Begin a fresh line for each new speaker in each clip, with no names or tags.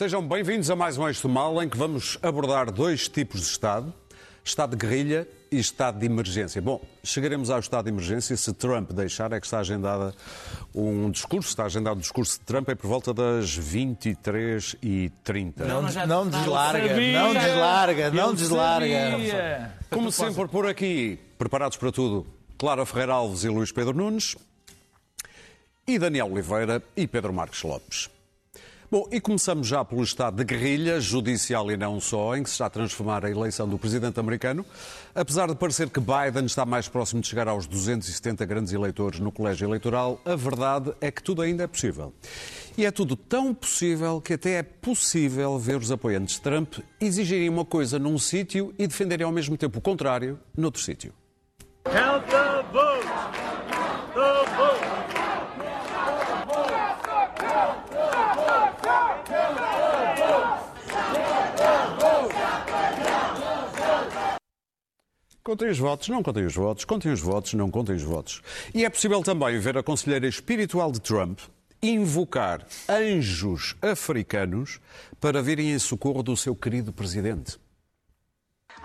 Sejam bem-vindos a mais um Eixo do Mal, em que vamos abordar dois tipos de Estado: Estado de guerrilha e Estado de emergência. Bom, chegaremos ao Estado de emergência se Trump deixar, é que está agendada um discurso, está agendado o discurso de Trump é por volta das 23h30.
Não, não deslarga, não deslarga, não deslarga.
Como sempre por aqui, preparados para tudo, Clara Ferreira Alves e Luís Pedro Nunes, e Daniel Oliveira e Pedro Marques Lopes. Bom, e começamos já pelo estado de guerrilha, judicial e não só, em que se está a transformar a eleição do presidente americano. Apesar de parecer que Biden está mais próximo de chegar aos 270 grandes eleitores no colégio eleitoral, a verdade é que tudo ainda é possível. E é tudo tão possível que até é possível ver os apoiantes de Trump exigirem uma coisa num sítio e defenderem ao mesmo tempo o contrário noutro sítio the votes! The vote! Contem os votos, não contem os votos, contem os votos, não contem os votos. E é possível também ver a conselheira espiritual de Trump invocar anjos africanos para virem em socorro do seu querido presidente.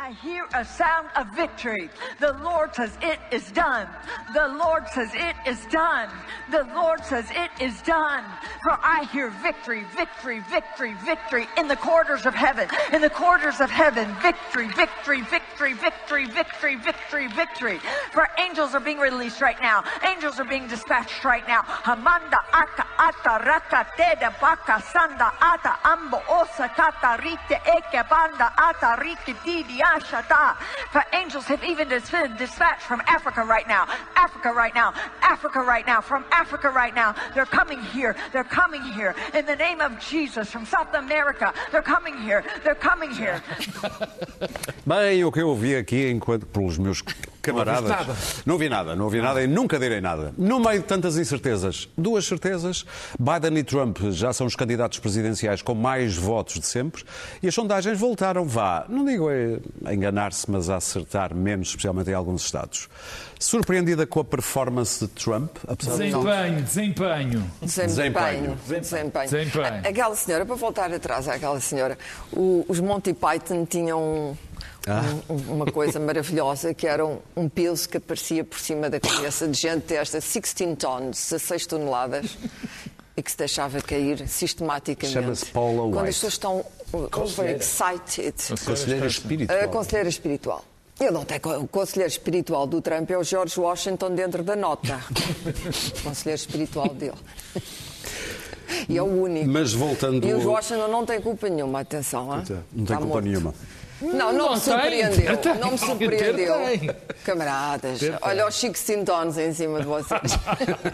I hear a sound of victory. The Lord says it is done. The Lord says it is done. The Lord says it is done. For I hear victory, victory, victory, victory in the quarters of heaven. In the quarters of heaven, victory, victory, victory, victory, victory, victory, victory. For angels are being released right now. Angels are being dispatched right now. Hamanda aka ata raka teda baka sanda ata ambo osa kata rite eke banda ata rike didi for angels have even dispatched from Africa right now. Africa right now. Africa right now. From Africa right now. They're coming here. They're coming here. In the name of Jesus. From South America. They're coming here. They're coming here.
Bem, o que eu ouvi aqui enquanto pelos meus camaradas. Não vi nada, não vi nada e nunca direi nada. No meio de tantas incertezas, duas certezas: Biden e Trump já são os candidatos presidenciais com mais votos de sempre e as sondagens voltaram, vá, não digo a enganar-se, mas a acertar menos, especialmente em alguns estados. Surpreendida com a performance de Trump?
Desempenho, de... desempenho.
Desempenho. Desempenho. Desempenho. Aquela senhora, para voltar atrás àquela senhora, os Monty Python tinham ah. Um, uma coisa maravilhosa que era um, um, peso que aparecia por cima da cabeça de gente desta 16 tons, 16 toneladas, e que se deixava cair sistematicamente.
Chama-se Paula White.
Quando as pessoas estão overexcited.
Conselheira espiritual. A
conselheira espiritual. Eu não tenho. O conselheiro espiritual do Trump é o George Washington dentro da nota. o conselheiro espiritual dele. E é o único.
Mas voltando.
E o Washington não tem culpa nenhuma, atenção.
Não tem, não tem culpa morto. nenhuma.
Não, não, me surpreendeu. Tem, não me surpreendeu. Camaradas, olha os Chico Sintons em cima de vocês.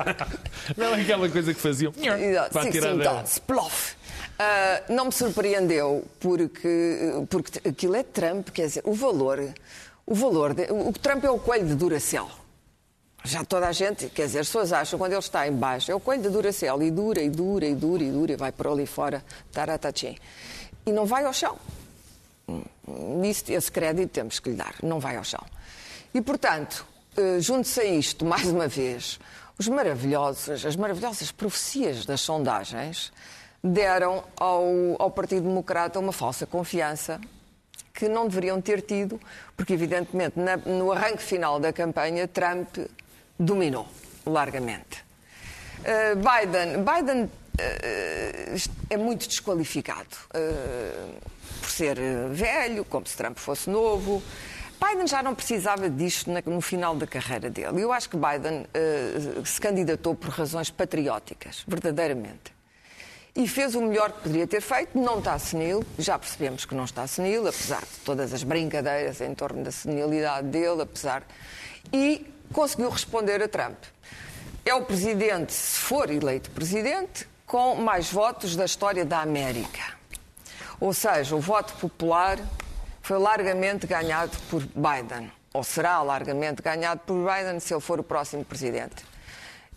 não é aquela coisa que faziam.
Exato, Chico Sintons, plof. Uh, não me surpreendeu porque, porque aquilo é Trump, quer dizer, o valor, o valor, de, o Trump é o coelho de Duracell. Já toda a gente, quer dizer, as pessoas acham quando ele está em baixo, é o coelho de Duracell e dura e dura e dura e dura e vai por ali fora, taratachim. E não vai ao chão. Isso, esse crédito temos que lhe dar, não vai ao chão. E, portanto, eh, junto-se a isto, mais uma vez, os maravilhosos, as maravilhosas profecias das sondagens deram ao, ao Partido Democrata uma falsa confiança que não deveriam ter tido, porque, evidentemente, na, no arranque final da campanha, Trump dominou largamente. Uh, Biden, Biden uh, é muito desqualificado. Uh, por ser velho, como se Trump fosse novo. Biden já não precisava disto no final da carreira dele. Eu acho que Biden se candidatou por razões patrióticas, verdadeiramente. E fez o melhor que poderia ter feito, não está senil, já percebemos que não está senil, apesar de todas as brincadeiras em torno da senilidade dele, apesar. E conseguiu responder a Trump. É o presidente, se for eleito presidente, com mais votos da história da América. Ou seja, o voto popular foi largamente ganhado por Biden, ou será largamente ganhado por Biden se ele for o próximo presidente.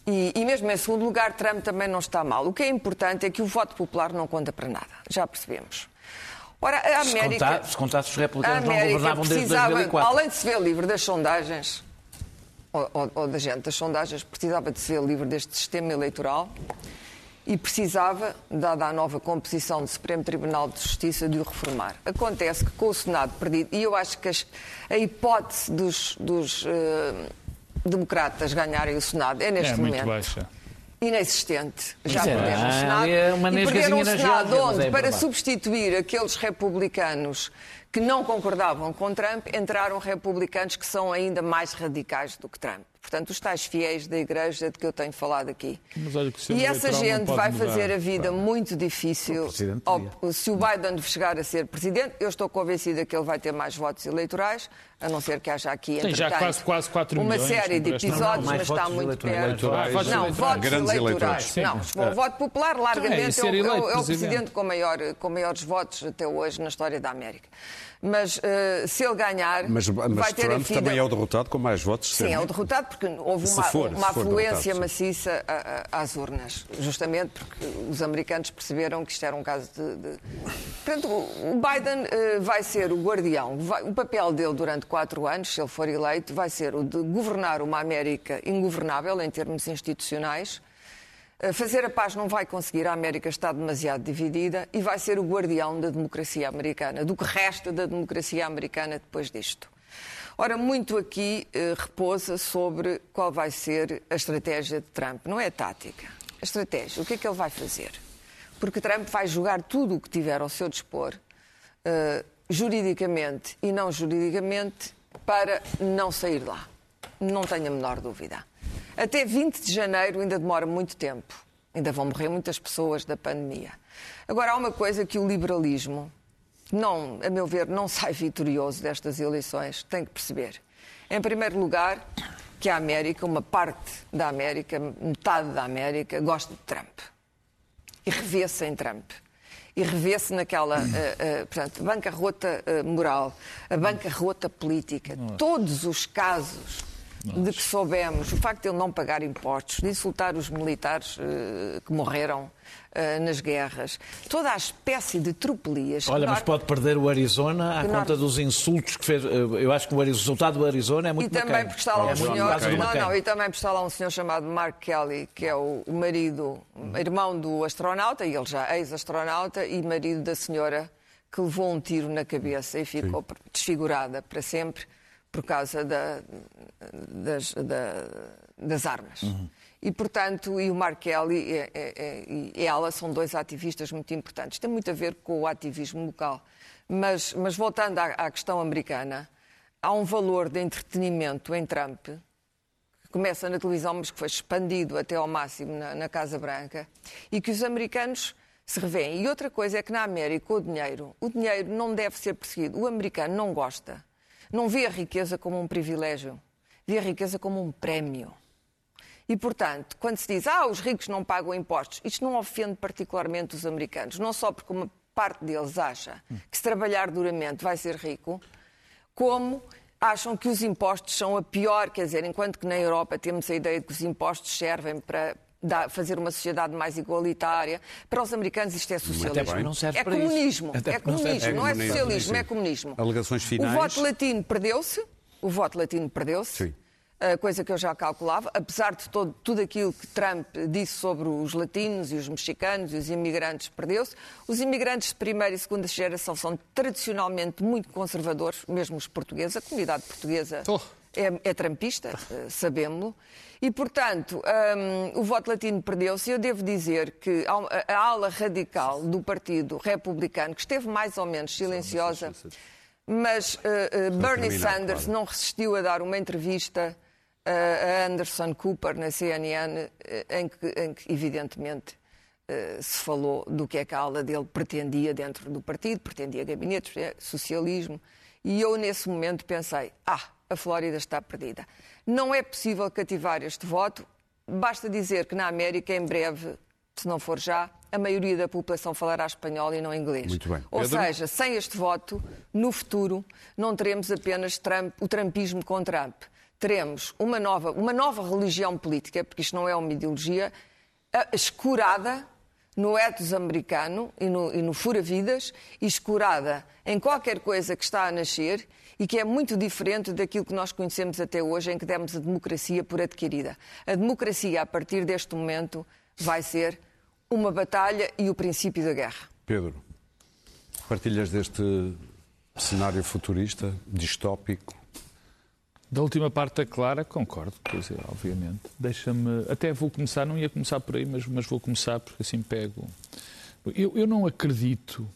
E, e, mesmo em segundo lugar, Trump também não está mal. O que é importante é que o voto popular não conta para nada. Já percebemos.
Ora, a América. Se, contasse os republicanos não governavam desde 2004.
Além de se ver livre das sondagens, ou, ou, ou da gente das sondagens, precisava de ser livre deste sistema eleitoral e precisava, dada a nova composição do Supremo Tribunal de Justiça, de o reformar. Acontece que com o Senado perdido, e eu acho que as, a hipótese dos, dos eh, democratas ganharem o Senado é neste
É
momento
muito baixa.
inexistente. Já
Mas é,
perderam o Senado.
é uma
e perderam o
na
Senado
Geórgia,
onde,
é
para substituir aqueles republicanos que não concordavam com Trump, entraram republicanos que são ainda mais radicais do que Trump. Portanto, os tais fiéis da Igreja de que eu tenho falado aqui.
Mas olha que o sistema
E essa
não
gente vai
mudar.
fazer a vida muito difícil.
O
se o Biden chegar a ser presidente, eu estou convencida que ele vai ter mais votos eleitorais, a não ser que haja aqui
Tem já quase- quase quatro
uma
milhões,
série de
não
episódios,
Não, mais
mas está
votos
muito
eleitorais.
perto.
Votos
Não,
eleitorais.
votos
Grandes
eleitorais.
eleitores.
Não, o voto popular, largamente,
Então é,
é,
e ser
o- é o-
eleito
é o
presidente.
presidente com, maior, com maiores votos até hoje na história da América. Mas eh, se ele ganhar,
Mas, mas
vai ter
Trump
vida...
também é o derrotado com mais votos.
Sim, é o derrotado porque houve uma,
for,
uma afluência
derrotado,
maciça a- a- às urnas, justamente porque os americanos perceberam que isto era um caso de. de... Portanto, o Biden eh, vai ser o guardião. vai- o papel dele durante quatro anos, se ele for eleito, vai ser o de governar uma América ingovernável em termos institucionais. Eh, Fazer a paz não vai conseguir, a América está demasiado dividida e vai ser o guardião da democracia americana, do que resta da democracia americana depois disto. Ora, muito aqui eh, repousa sobre qual vai ser a estratégia de Trump. Não é a tática. A estratégia. O que é que ele vai fazer? Porque Trump vai jogar tudo o que tiver ao seu dispor, eh, juridicamente e não juridicamente, para não sair lá. Não tenho a menor dúvida. Até 20 de janeiro ainda demora muito tempo. Ainda vão morrer muitas pessoas da pandemia. Agora, há uma coisa que o liberalismo, não, a meu ver, não sai vitorioso destas eleições, tem que perceber. Em primeiro lugar, que a América, uma parte da América, metade da América, gosta de Trump. E revê-se em Trump. E revê-se naquela eh, eh, portanto, bancarrota eh, moral, a bancarrota política, todos os casos de que soubemos, o facto de ele não pagar impostos, de insultar os militares eh, que morreram eh, nas guerras, toda a espécie de tropelias.
Olha, mas
nós-
pode perder o Arizona à
Que
conta
nós-
dos insultos que fez. Eu acho que o resultado do Arizona é muito
E também
bacana.
porque está lá
é
um senhor. Não, não, e também porque está lá um senhor chamado Mark Kelly, que é o marido, irmão do astronauta, e ele já ex-astronauta, e marido da senhora que levou um tiro na cabeça e ficou desfigurada para sempre por causa da- das, da- das armas. E, portanto, e o Mark Kelly e, e- e ela são dois ativistas muito importantes. Tem muito a ver com o ativismo local. Mas, mas voltando à, à questão americana, há um valor de entretenimento em Trump, que começa na televisão, mas que foi expandido até ao máximo na, na Casa Branca, e que os americanos se revêem. E outra coisa é que na América o dinheiro, o dinheiro não deve ser perseguido. O americano não gosta, não vê a riqueza como um privilégio, vê a riqueza como um prémio. E, portanto, quando se diz, ah, os ricos não pagam impostos, isto não ofende particularmente os americanos, não só porque uma parte deles acha que se trabalhar duramente vai ser rico, como acham que os impostos são a pior, quer dizer, enquanto que na Europa temos a ideia de que os impostos servem para dar- fazer uma sociedade mais igualitária, para os americanos isto é socialismo.
Até não serve
é
para
comunismo, é
não
comunismo, não é socialismo, é comunismo.
Alegações finais.
O voto latino perdeu-se, o voto latino perdeu-se,
Sim.
a coisa que eu já calculava, apesar de todo, tudo aquilo que Trump disse sobre os latinos e os mexicanos e os imigrantes, perdeu-se. Os imigrantes de primeira e segunda geração são tradicionalmente muito conservadores, mesmo os portugueses. A comunidade portuguesa
Oh.
É, é trampista, eh, sabemos-lo. E, portanto, hum, o voto latino perdeu-se. Eu devo dizer que a, ala radical do Partido Republicano, que esteve mais ou menos silenciosa, mas eh, eh, Bernie Sanders não resistiu a dar uma entrevista a Anderson Cooper na CNN, em que, em que, evidentemente, se falou do que é que a ala dele pretendia dentro do partido, pretendia gabinetes, socialismo, e eu nesse momento pensei, ah, a Flórida está perdida. Não é possível cativar este voto, basta dizer que na América, em breve, se não for já, a maioria da população falará espanhol e não inglês.
Muito bem.
Ou
Pedro?
seja, sem este voto, no futuro, não teremos apenas Trump- o trumpismo com Trump. Teremos uma nova, uma nova religião política, porque isto não é uma ideologia, escurada no ethos americano e no, e no fura-vidas escurada em qualquer coisa que está a nascer e que é muito diferente daquilo que nós conhecemos até hoje, em que demos a democracia por adquirida. A democracia, a partir deste momento, vai ser uma batalha e o princípio da guerra.
Pedro, partilhas deste cenário futurista, distópico?
Da última parte da Clara, concordo, quer dizer, obviamente. Deixa-me. Até vou começar, não ia começar por aí, mas, mas vou começar porque assim pego. Eu, eu não acredito,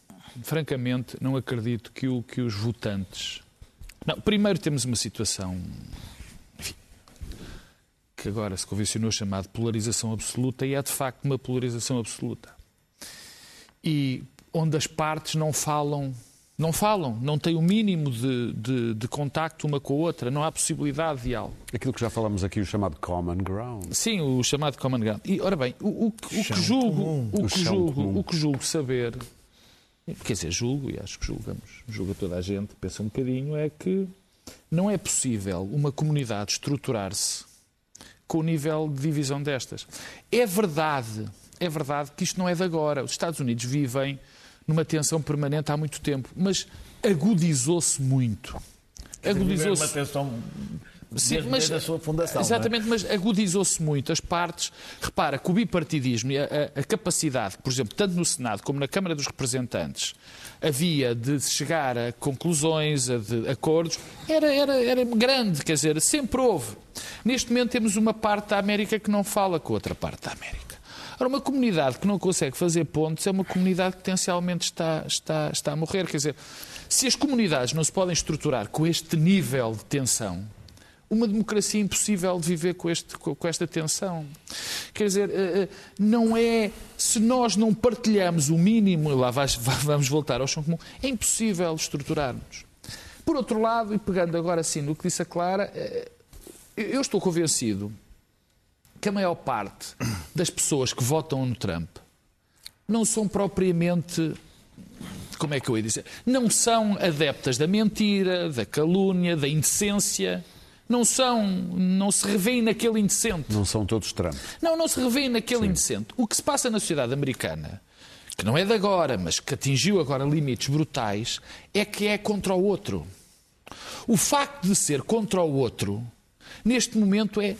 francamente, não acredito que, o, que os votantes. Não, primeiro temos uma situação. Enfim, que agora se convencionou chamado polarização absoluta e é de facto uma polarização absoluta. E onde as partes não falam não falam, não têm o mínimo de, de, de, contacto uma com a outra, não há possibilidade de diálogo.
Aquilo que já falamos aqui, o chamado common ground.
Sim, o chamado common ground. E, ora bem, o, o, o que julgo, o, que julgo, o que julgo saber, quer dizer, julgo, e acho que julgamos, julga toda a gente, pensa um bocadinho, é que não é possível uma comunidade estruturar-se com o nível de divisão destas. É verdade, é verdade que isto não é de agora. Os Estados Unidos vivem numa tensão permanente há muito tempo, mas agudizou-se muito.
Agudizou-se. Uma tensão Sim, desde, mas, desde a sua fundação.
É? Exatamente, é? mas agudizou-se muito as partes. Repara que o bipartidismo e a, a, a, capacidade, por exemplo, tanto no Senado como na Câmara dos Representantes, havia de chegar a conclusões, a de acordos, era, era, era grande, quer dizer, sempre houve. Neste momento temos uma parte da América que não fala com a outra parte da América. Ora, uma comunidade que não consegue fazer pontos é uma comunidade que potencialmente está, está, está a morrer. Quer dizer, se as comunidades não se podem estruturar com este nível de tensão, uma democracia impossível de viver com, este, com, esta tensão. Quer dizer, eh, eh, não é. Se nós não partilhamos o mínimo, lá vamos voltar ao chão comum, é impossível estruturarmos. Por outro lado, e pegando agora assim no que disse a Clara, eh, eu estou convencido que a maior parte das pessoas que votam no Trump não são propriamente. Como é que eu ia dizer? Não são adeptas da mentira, da calúnia, da indecência. Não são, não se revêem naquele indecente.
Não são todos Trump.
Não, não se revêem naquele Sim. indecente. O que se passa na sociedade americana, que não é de agora, mas que atingiu agora limites brutais, é que é contra o outro. O facto de ser contra o outro, neste momento, é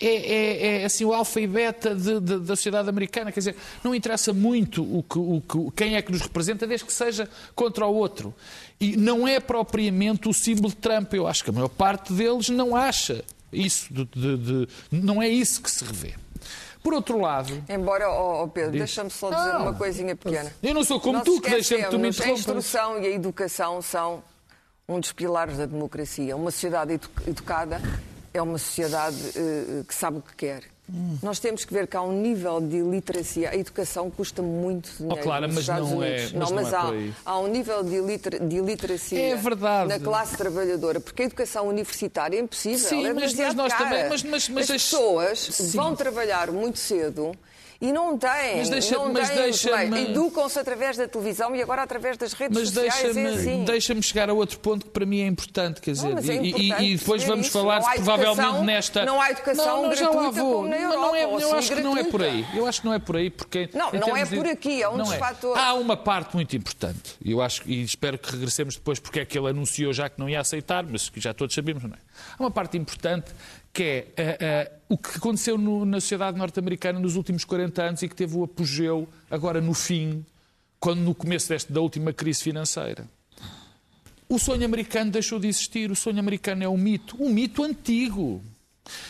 é, é, é, assim o alfa e beta de, de, da sociedade americana. Quer dizer, não interessa muito o que, o que, quem é que nos representa, desde que seja contra o outro. E não é propriamente o símbolo de Trump. Eu acho que a maior parte deles não acha isso. De, não é isso que se revê. Por outro lado.
Embora, oh, oh Pedro, deixa-me só dizer uma coisinha pequena.
Eu não sou como Nós tu, que deixa-me tu me
A instrução e a educação são um dos pilares da democracia. Uma sociedade educada é uma sociedade uh, que sabe o que quer. Hum. Nós temos que ver que há um nível de literacia. A educação custa muito dinheiro.
Oh, claro,
nos
mas
Estados
não
Unidos.
é. Mas
não, mas
não
é há, há, um nível de, liter, de literacia
é
na classe trabalhadora, porque a educação universitária é impossível.
Sim,
é
mas, nós
cara.
também. Mas, mas, mas
as pessoas Sim. vão trabalhar muito cedo e não têm. Mas deixa, não mas deixa Educam-se através da televisão e agora através das redes
mas
sociais.
Deixa-me
é assim.
deixa chegar a outro ponto que para mim é importante. Quer dizer, não, é importante e, e, depois vamos isso. falar provavelmente nesta.
Não há educação não, não, já lá vou.
na Europa, não é, eu acho que não é por aí. Eu acho que não é por aí. Porque,
não, não é por aqui, é um dos é. fatores.
Há uma parte muito importante. Eu acho, e espero que regressemos depois, porque é que ele anunciou já que não ia aceitar, mas já todos sabemos, não é? Há uma parte importante que é uh, uh, o que aconteceu no, na sociedade norte-americana nos últimos 40 anos e que teve o apogeu agora no fim, quando no começo deste, da última crise financeira. O sonho americano deixou de existir. O sonho americano é um mito, um mito antigo.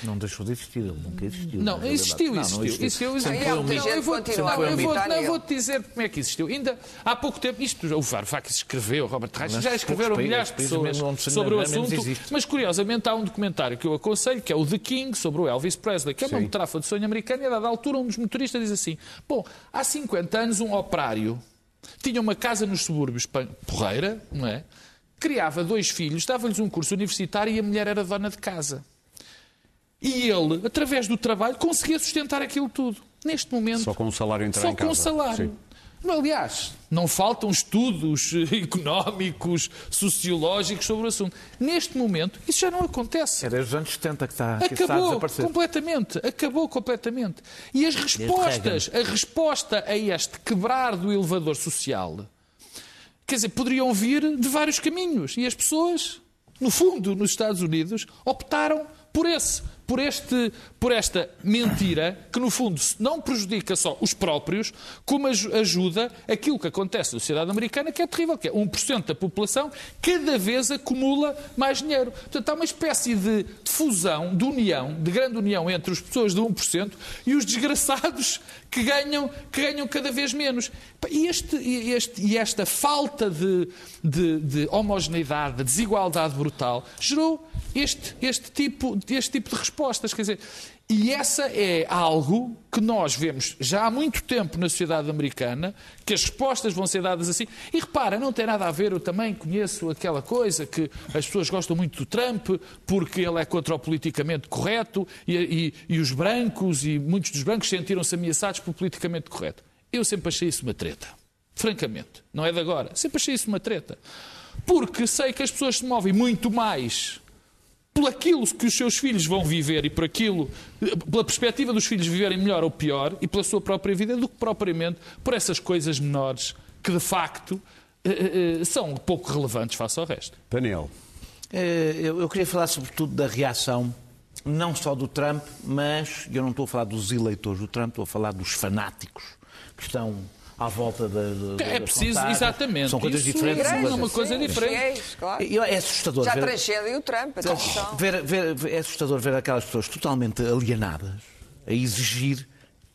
Não deixou de existir, ele nunca existiu.
Não, existiu, existiu. Não, existiu. existiu.
Mito. Eu vou-te
vou, vou dizer como é que existiu. Ainda há pouco tempo, isto o Varoufakis escreveu, Robert Reich, já escreveram milhares de pessoas sobre o assunto, mas curiosamente há um documentário que eu aconselho, que é o The King, sobre o Elvis Presley, que é uma metáfora de sonho americano, e a dada altura um dos motoristas diz assim, bom, há 50 anos um operário tinha uma casa nos subúrbios, porreira, não é? Criava dois filhos, dava-lhes um curso universitário e a mulher era dona de casa. E ele, através do trabalho, conseguia sustentar aquilo tudo. Neste momento.
Só com o salário entrar
só
em casa.
Só com o salário. Sim. Aliás, não faltam estudos económicos, sociológicos sobre o assunto. Neste momento, isso já não acontece.
É desde os anos 70 que está,
que
acabou
está a desaparecer. completamente. Acabou completamente. E as respostas, a resposta a este quebrar do elevador social, quer dizer, poderiam vir de vários caminhos. E as pessoas, no fundo, nos Estados Unidos, optaram por esse por, este, por esta mentira que, no fundo, não prejudica só os próprios, como ajuda aquilo que acontece na sociedade americana, que é terrível, que é 1% da população cada vez acumula mais dinheiro. Portanto, há uma espécie de fusão, de união, de grande união entre as pessoas de 1% e os desgraçados que ganham, que ganham cada vez menos. E, este, este, e esta falta de, de, de homogeneidade, de desigualdade brutal, gerou este, este, tipo, este tipo de respostas. Quer dizer, e essa é algo que nós vemos já há muito tempo na sociedade americana, que as respostas vão ser dadas assim. E repara, não tem nada a ver, eu também conheço aquela coisa que as pessoas gostam muito do Trump porque ele é contra o politicamente correto e, e, e os brancos e muitos dos brancos sentiram-se ameaçados pelo politicamente correto. Eu sempre achei isso uma treta. Francamente. Não é de agora. Sempre achei isso uma treta. Porque sei que as pessoas se movem muito mais por aquilo que os seus filhos vão viver e por aquilo, pela perspectiva dos filhos viverem melhor ou pior e pela sua própria vida, do que propriamente por essas coisas menores que de facto eh, eh, são pouco relevantes face ao resto.
Daniel.
Eh, eu queria falar sobretudo da reação, não só do Trump, mas eu não estou a falar dos eleitores do Trump, estou a falar dos fanáticos que estão à volta da. da
é preciso, exatamente.
São coisas
Isso
diferentes.
É uma coisa
sim,
diferente.
claro.
É assustador.
Já
ver,
transcendem o Trump, atenção.
Ver, ver, é assustador ver aquelas pessoas totalmente alienadas a exigir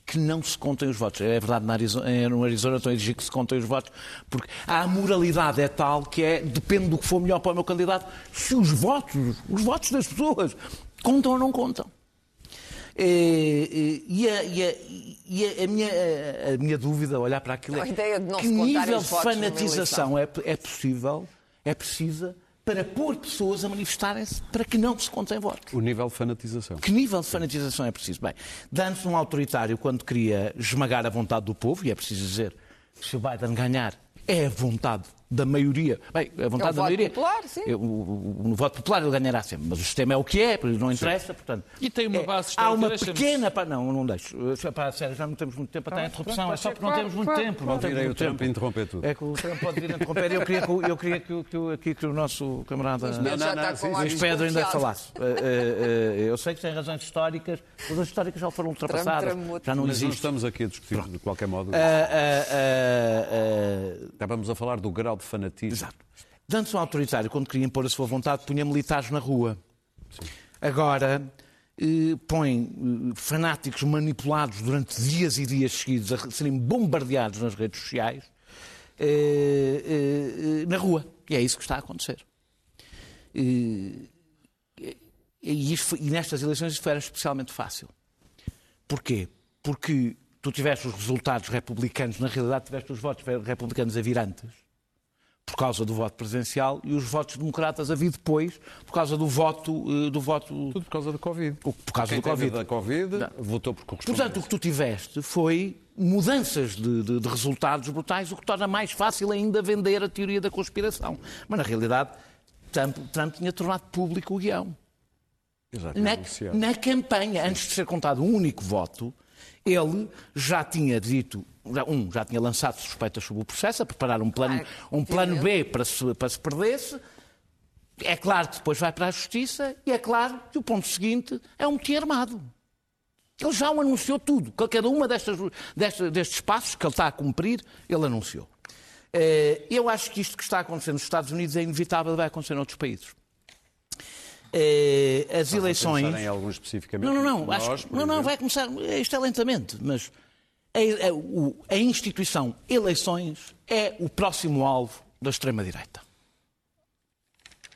que não se contem os votos. É verdade, na Arizona, no Arizona estão a exigir que se contem os votos, porque a moralidade é tal que é, depende do que for melhor para o meu candidato, se os votos, os votos das pessoas, contam ou não contam. E, e, a, e, a, e a, minha, a, minha, dúvida, olhar para aquilo,
é que
nível de fanatização é, é possível, é precisa para pôr pessoas a manifestarem-se para que não se contem votos.
O nível de fanatização.
Que nível de fanatização é preciso? Bem, dando-se um autoritário quando queria esmagar a vontade do povo, e é preciso dizer, se o Biden ganhar, é a vontade da maioria. Bem, a vontade é da maioria.
Popular, sim.
Eu, o, o, o, voto popular ele ganhará sempre, mas o sistema é o que é, não interessa, sim. portanto.
E tem uma base
é, Há uma pequena. Pá, não, não deixo. Para, sério, já não temos muito tempo para a interrupção, é só porque não temos muito tempo. Não temos
muito tempo. interromper tudo.
É que o Trump pode vir a interromper. Eu queria que, eu queria que, que, aqui, que o nosso camarada Luís Pedro ainda falasse. Eh, eh, eh, eu sei que tem razões históricas, as históricas já foram ultrapassadas. Já não existe.
Mas estamos aqui a discutir de qualquer modo. Estávamos a falar do grau de fanatismo.
Exato. Dantes um autoritário, quando queria impor a sua vontade, punha militares na rua. Sim. Agora, eh, põe eh, fanáticos manipulados durante dias e dias seguidos a serem bombardeados nas redes sociais eh, na rua. E é isso que está a acontecer. E, isto, e nestas eleições isto era especialmente fácil. Porquê? Porque tu tiveste os resultados republicanos, na realidade tiveste os votos republicanos a vir antes por causa do voto presidencial e os votos democratas a vir depois por causa do voto eh, do voto
tudo por causa do covid.
Por causa
Quem
do covid.
da covid Não. votou por correspondência.
Portanto o que tu tiveste foi mudanças de, de, de, resultados brutais o que torna mais fácil ainda vender a teoria da conspiração. Mas na realidade Trump, Trump tinha tornado público o guião. Na, na campanha antes de ser contado um único voto ele já tinha dito um, já tinha lançado suspeitas sobre o processo, a preparar um plano, um plano B para se, para se perder-se. É claro que depois vai para a Justiça e é claro que o ponto seguinte é um motim armado. Ele já o anunciou tudo. Cada uma destas, destes, destes passos que ele está a cumprir, ele anunciou. Eh, eu acho que isto que está acontecendo nos Estados Unidos é inevitável e vai acontecer noutros países. Eh, as eleições.
Em alguns especificamente?
Não, não, não. Acho... não, não, vai começar. Isto é lentamente, mas a, a, a instituição eleições é o próximo alvo da extrema-direita.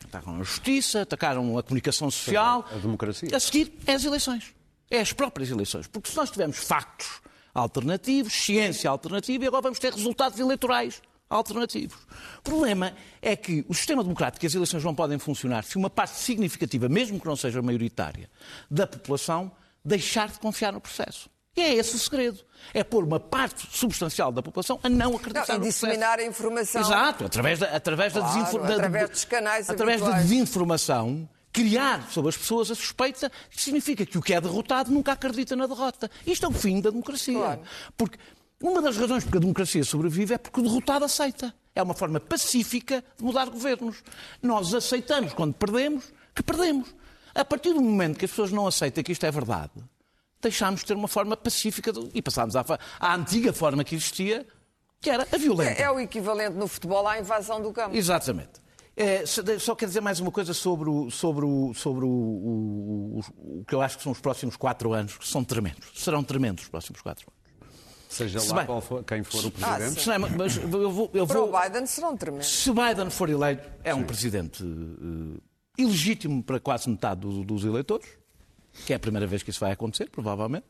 Atacaram a justiça, atacaram a comunicação social.
A democracia.
A seguir é as eleições. É as próprias eleições. Porque se nós tivermos factos alternativos, ciência alternativa, e agora vamos ter resultados eleitorais alternativos. O problema é que o sistema democrático e as eleições não podem funcionar se uma parte significativa, mesmo que não seja maioritária, da população deixar de confiar no processo. E é esse o segredo. É pôr uma parte substancial da população a não acreditar não,
e disseminar a informação.
Exato, através da, através
claro,
da desinformação.
Através dos canais
Através
habituais.
da desinformação, criar sobre as pessoas a suspeita que significa que o que é derrotado nunca acredita na derrota. Isto é o fim da democracia. Claro. Porque uma das razões porque a democracia sobrevive é porque o derrotado aceita. É uma forma pacífica de mudar governos. Nós aceitamos, quando perdemos, que perdemos. A partir do momento que as pessoas não aceitam que isto é verdade, deixámos de ter uma forma pacífica de, e passámos à, à, antiga forma que existia, que era a violência.
É, é o equivalente no futebol à invasão do campo.
Exatamente. É, só quero dizer mais uma coisa sobre, o, sobre, o, sobre o, o, o, que eu acho que são os próximos quatro anos, que são tremendos. Serão tremendos os próximos quatro anos.
Seja se lá bem, for, quem for o presidente.
Ah, mas eu vou, eu vou, Para o Biden serão tremendos.
Se Biden for eleito, é um presidente uh, ilegítimo para quase metade do, dos eleitores, que é a primeira vez que isso vai acontecer, provavelmente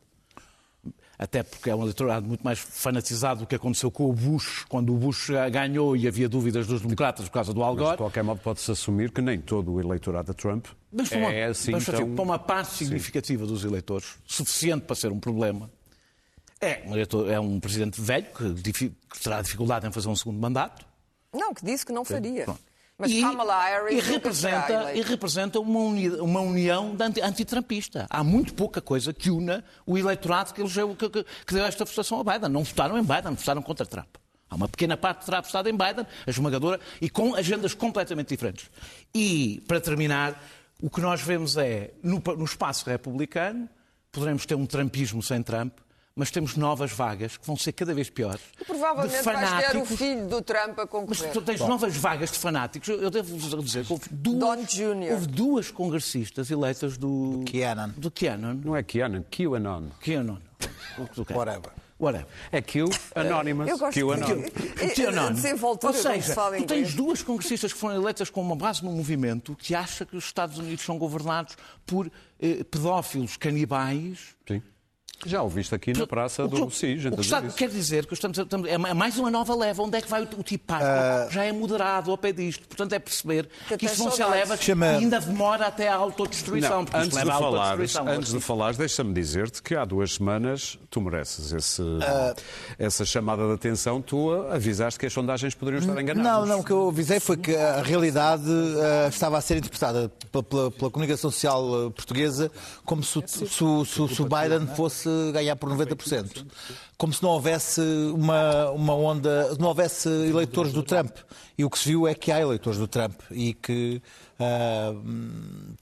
até porque é um eleitorado muito mais fanatizado do que aconteceu com o Bush, quando o Bush ganhou e havia dúvidas dos democratas por causa do Al Gore. Mas,
de qualquer modo, pode-se assumir que nem todo o eleitorado de Trump mas, é uma, assim mas, tão...
Para uma parte significativa Sim. dos eleitores, suficiente para ser um problema, é um, eleitor, é um presidente velho que, que terá dificuldade em fazer um segundo mandato.
Não, que disse que não faria. Pronto. Mas e,
e representa, e representa uma, uni, uma união antitrumpista. Há muito pouca coisa que una o eleitorado que, elegeu, que, que, que deu esta votação ao Biden. Não votaram em Biden, votaram contra Trump. Há uma pequena parte terá votado em Biden, a esmagadora, e com agendas completamente diferentes. E, para terminar, o que nós vemos é, no, no espaço republicano, poderemos ter um trumpismo sem Trump, mas temos novas vagas que vão ser cada vez piores.
E provavelmente vais ter o filho do Trump a concorrer.
Mas tu tens Bom. novas vagas de fanáticos. Eu devo dizer que houve duas, houve duas congressistas eleitas do...
Do Kianon.
Do Kianon.
Não é Kianon, QAnon.
QAnon.
Whatever.
Whatever.
É Q Anonymous.
Eu gosto
Q
Anonymous. Q.
Ou seja, tu tens duas congressistas que foram eleitas com uma base no movimento que acha que os Estados Unidos são governados por eh, pedófilos canibais.
Sim já o viste aqui na praça do SIS.
O que está, quer dizer que estamos, estamos, é mais uma nova leva. Onde é que vai o, o tipo uh, Já é moderado ao pé disto. Portanto, é perceber que, que isto não se leva Chama... e ainda demora até à autodestruição.
Não, antes de, falares, antes de falares, deixa-me dizer-te que há duas semanas tu mereces esse, uh, essa chamada de atenção. Tu avisaste que as sondagens poderiam estar enganadas.
Não, não. O que eu avisei foi que a realidade uh, estava a ser interpretada pela, pela, pela comunicação social portuguesa como se, se, se, se o Biden fosse ganhar por 90%. Como se não houvesse uma, uma onda, não houvesse eleitores do Trump. E o que se viu é que há eleitores do Trump e que, uh,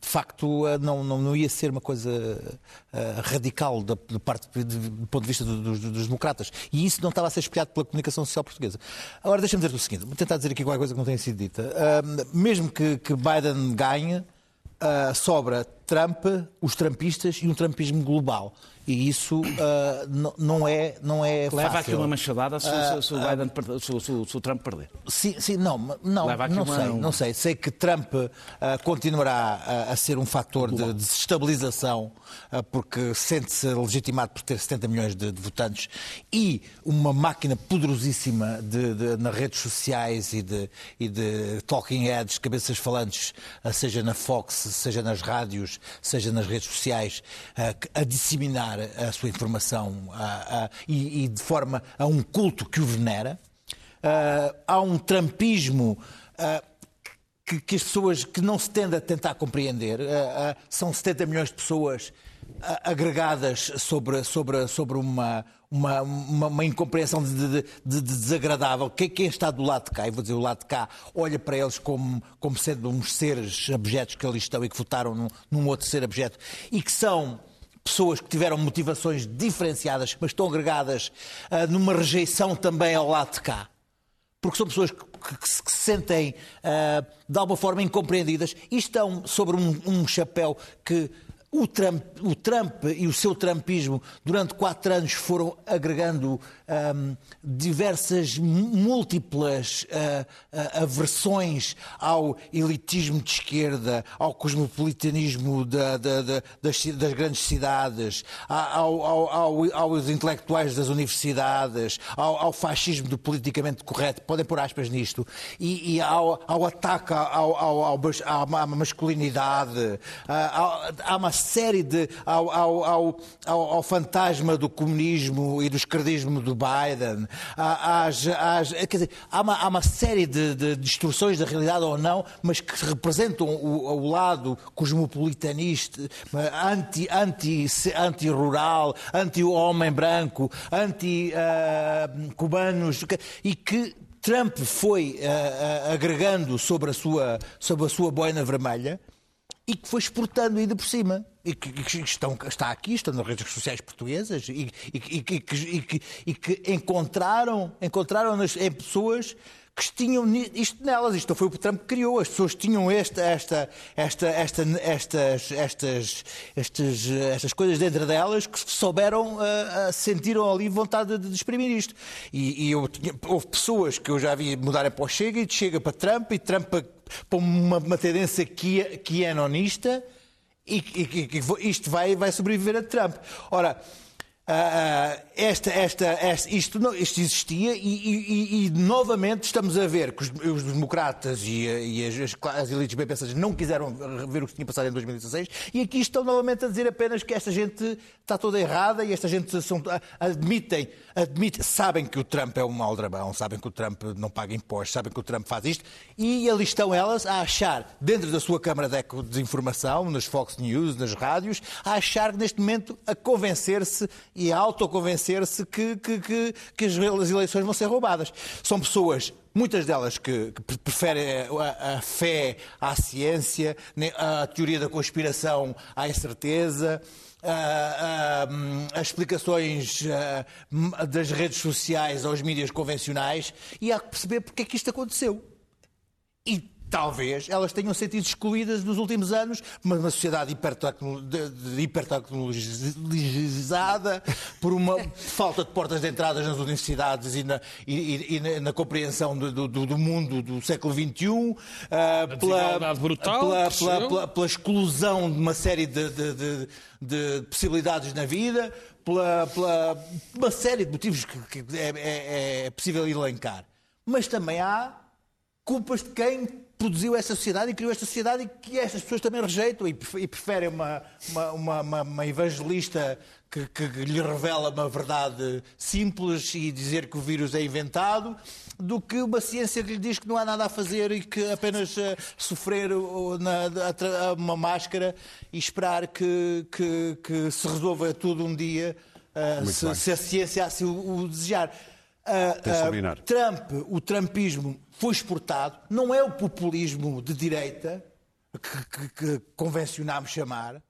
de facto, ah, não, não, não, ia ser uma coisa uh, radical da, de parte, de, do ponto de vista do, dos, democratas. E isso não estava a ser espelhado pela comunicação social portuguesa. Agora, deixa-me dizer o seguinte, vou tentar dizer aqui qualquer coisa que não tenha sido dita. Uh, mesmo que, que Biden ganhe, sobra Trump, os trumpistas e um trumpismo global. E isso uh, não é não é
Leva
fácil.
aqui uma machadada se, uh, se, o Biden, uh, se, se, se, o Trump perder.
Sim, sim não, não, não uma, sei, um... não sei. Sei que Trump continuará a, a, ser um fator de desestabilização porque sente-se legitimado por ter 70 milhões de, de votantes e uma máquina poderosíssima de, de, nas redes sociais e de, e de talking heads, cabeças falantes, seja na Fox, seja nas rádios, seja nas redes sociais, a disseminar a sua informação a, a, e, e, de forma a um culto que o venera. Uh, há um trampismo uh, que, que, as pessoas que não se tende a tentar compreender. Uh, são 70 milhões de pessoas agregadas sobre, sobre, sobre uma, uma, uma, uma incompreensão de, de, de, desagradável. Quem, quem, está do lado de cá, e vou dizer o lado de cá, olha para eles como, como sendo uns seres abjetos que ali estão e que votaram num, num outro ser abjeto e que são pessoas que tiveram motivações diferenciadas, mas estão agregadas uh, numa rejeição também ao lado de cá. Porque são pessoas que, que, que se sentem uh, de alguma forma incompreendidas e estão sobre um, um chapéu que o Trump, o Trump, e o seu trumpismo durante quatro anos foram agregando um, diversas, múltiplas uh, uh, aversões ao elitismo de esquerda, ao cosmopolitanismo da, da, da, das, das, grandes cidades, ao, ao, aos intelectuais das universidades, ao, fascismo do politicamente correto, podem pôr aspas nisto, e, e ao, ataque à masculinidade. Uh, há uma série de. ao, ao, ao fantasma do comunismo e do esquerdismo do Biden, às, às, quer dizer, há, uma, há uma série de, de distorções da realidade ou não, mas que representam o, o lado cosmopolitanista, anti, anti, anti-rural, anti-homem branco, anti-cubanos, uh, e que Trump foi uh, uh, agregando sobre a sua, sobre a sua boina vermelha e que foi exportando ainda por cima. E que, que estão, está aqui, estão nas redes sociais portuguesas e, e, e, que, e que, encontraram, encontraram nas, em pessoas que tinham isto nelas. Isto foi o que Trump criou. As pessoas tinham esta, esta, esta, esta, estas, estas, estas, estas coisas dentro delas que souberam, uh, sentiram ali vontade de, de exprimir isto. E, e eu tinha, houve pessoas que eu já vi mudarem para o Chega e Chega para Trump e Trump para, uma, uma tendência que, que é anonista e, e, e isto vai, vai sobreviver a Trump. Ora, Uh, esta, esta, esta, isto, não, isto existia e, e, e, novamente estamos a ver que os, os democratas e, e as, as, elites bem não quiseram ver o que tinha passado em 2016 e aqui estão novamente a dizer apenas que esta gente está toda errada e esta gente são, admitem, admitem, sabem que o Trump é um aldrabão, sabem que o Trump não paga impostos, sabem que o Trump faz isto e ali estão elas a achar, dentro da sua câmara de desinformação, nas Fox News, nas rádios, a achar neste momento a convencer-se e autoconvencer-se que, que, que, que as eleições vão ser roubadas. São pessoas muitas delas que, que preferem a, a, fé à ciência, a teoria da conspiração à incerteza, as explicações das redes sociais aos mídias convencionais e há que perceber porque é que isto aconteceu. E Talvez elas tenham sentido excluídas nos últimos anos, mas uma sociedade hipertecnologizada, por uma falta de portas de entrada nas universidades e na, e, e na, na compreensão do, do, do, mundo do século XXI, uh,
pela, brutal,
pela, pela, pela, pela, exclusão de uma série de, de, de, de possibilidades na vida, pela, pela uma série de motivos que, que é, é, é possível elencar. Mas também há culpas de quem produziu esta sociedade e criou esta sociedade e que estas pessoas também rejeitam e preferem uma, uma, uma, uma evangelista que, que, lhe revela uma verdade simples e dizer que o vírus é inventado, do que uma ciência que lhe diz que não há nada a fazer e que apenas uh, sofrer na, uma máscara e esperar que, que, que, se resolva tudo um dia, uh, se, se, a ciência assim o, o desejar. Uh, Trump, o trumpismo foi exportado, não é o populismo de direita que, que, que convencionámos chamar, uh,